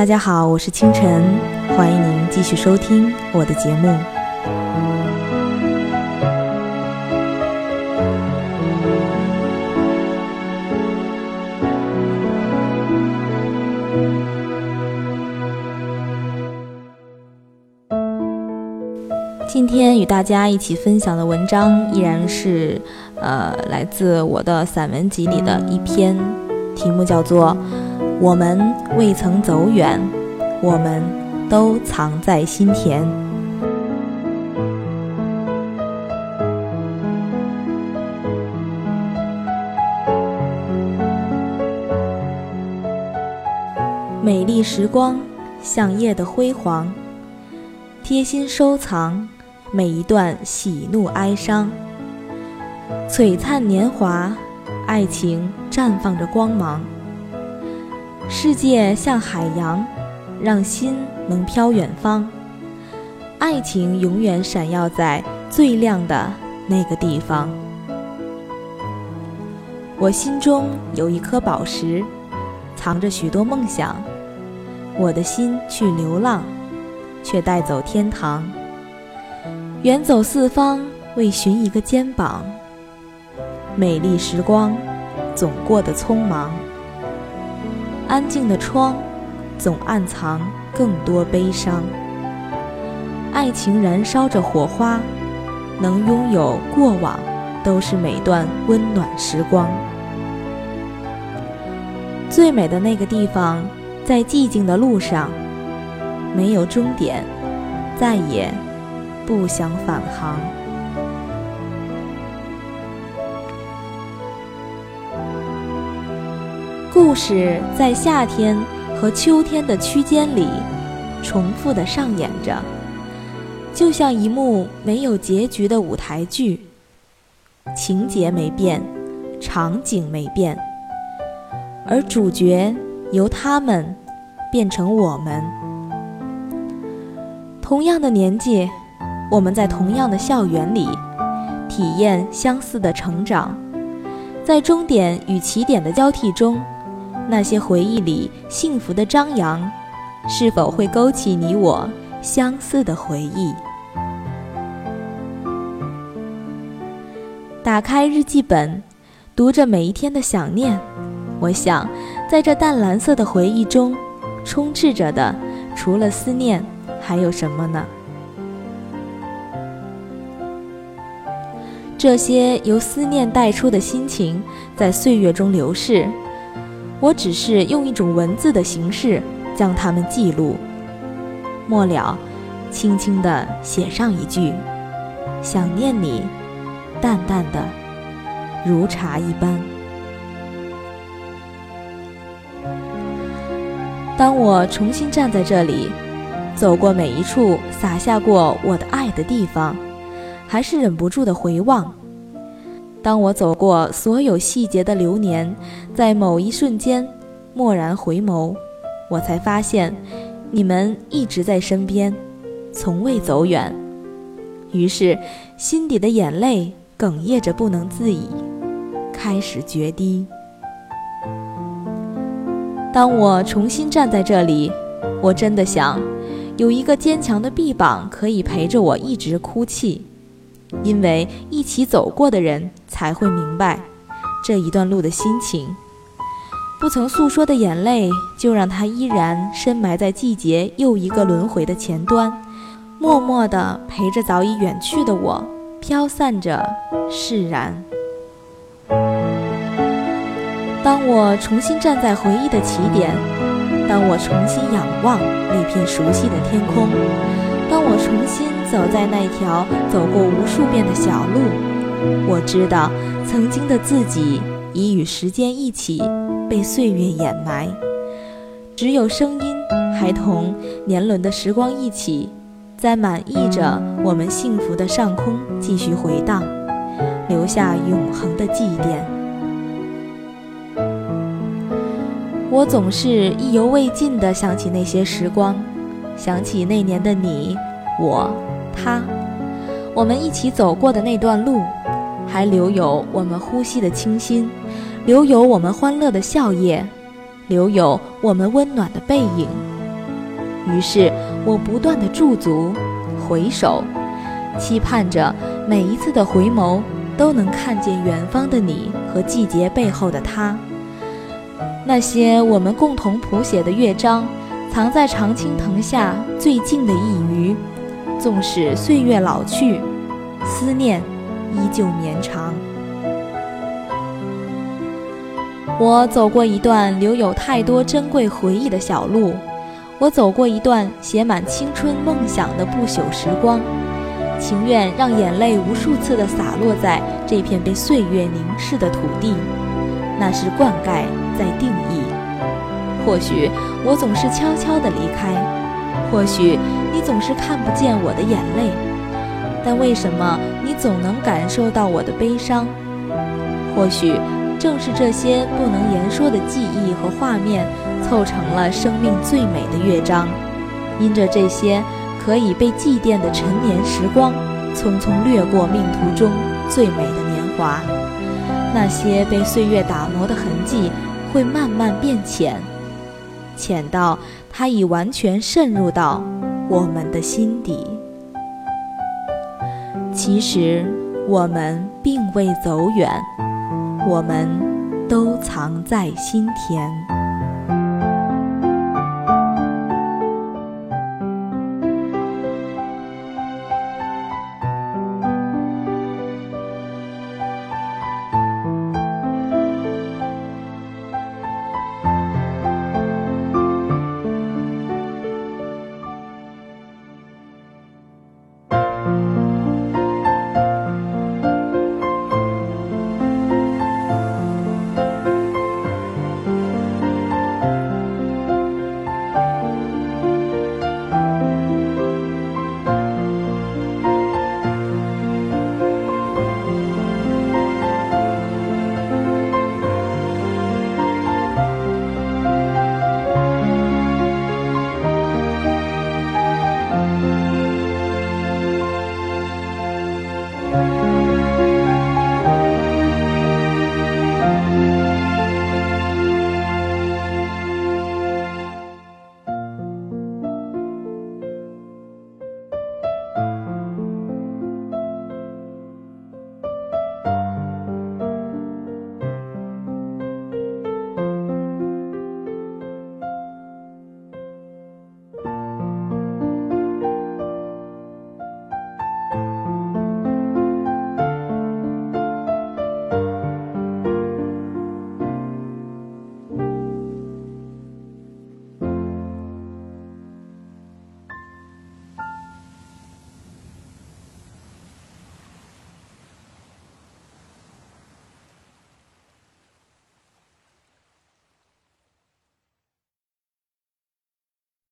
大家好，我是清晨，欢迎您继续收听我的节目。今天与大家一起分享的文章依然是，呃，来自我的散文集里的一篇，题目叫做。我们未曾走远，我们都藏在心田。美丽时光像夜的辉煌，贴心收藏每一段喜怒哀伤。璀璨年华，爱情绽放着光芒。世界像海洋，让心能飘远方。爱情永远闪耀在最亮的那个地方。我心中有一颗宝石，藏着许多梦想。我的心去流浪，却带走天堂。远走四方，为寻一个肩膀。美丽时光，总过得匆忙。安静的窗，总暗藏更多悲伤。爱情燃烧着火花，能拥有过往，都是每段温暖时光。最美的那个地方，在寂静的路上，没有终点，再也不想返航。故事在夏天和秋天的区间里重复的上演着，就像一幕没有结局的舞台剧。情节没变，场景没变，而主角由他们变成我们。同样的年纪，我们在同样的校园里体验相似的成长，在终点与起点的交替中。那些回忆里幸福的张扬，是否会勾起你我相似的回忆？打开日记本，读着每一天的想念，我想，在这淡蓝色的回忆中，充斥着的，除了思念，还有什么呢？这些由思念带出的心情，在岁月中流逝。我只是用一种文字的形式将它们记录，末了，轻轻地写上一句：“想念你，淡淡的，如茶一般。”当我重新站在这里，走过每一处洒下过我的爱的地方，还是忍不住的回望。当我走过所有细节的流年，在某一瞬间，蓦然回眸，我才发现，你们一直在身边，从未走远。于是，心底的眼泪哽咽着不能自已，开始决堤。当我重新站在这里，我真的想，有一个坚强的臂膀可以陪着我一直哭泣。因为一起走过的人才会明白这一段路的心情，不曾诉说的眼泪，就让它依然深埋在季节又一个轮回的前端，默默地陪着早已远去的我，飘散着释然。当我重新站在回忆的起点，当我重新仰望那片熟悉的天空，当我重新。走在那条走过无数遍的小路，我知道曾经的自己已与时间一起被岁月掩埋，只有声音还同年轮的时光一起，在满溢着我们幸福的上空继续回荡，留下永恒的祭奠。我总是意犹未尽地想起那些时光，想起那年的你，我。他，我们一起走过的那段路，还留有我们呼吸的清新，留有我们欢乐的笑靥，留有我们温暖的背影，于是我不断的驻足、回首，期盼着每一次的回眸都能看见远方的你和季节背后的他。那些我们共同谱写的乐章，藏在常青藤下最静的一隅，纵使岁月老去，思念依旧绵长。我走过一段留有太多珍贵回忆的小路，我走过一段写满青春梦想的不朽时光，情愿让眼泪无数次地洒落在这片被岁月凝视的土地，那是灌溉在定义。或许我总是悄悄地离开，或许你总是看不见我的眼泪，但为什么你总能感受到我的悲伤？或许。正是这些不能言说的记忆和画面，凑成了生命最美的乐章。因着这些可以被祭奠的陈年时光，匆匆掠过命途中最美的年华。那些被岁月打磨的痕迹，会慢慢变浅，浅到它已完全渗入到我们的心底。其实，我们并未走远。我们都藏在心田。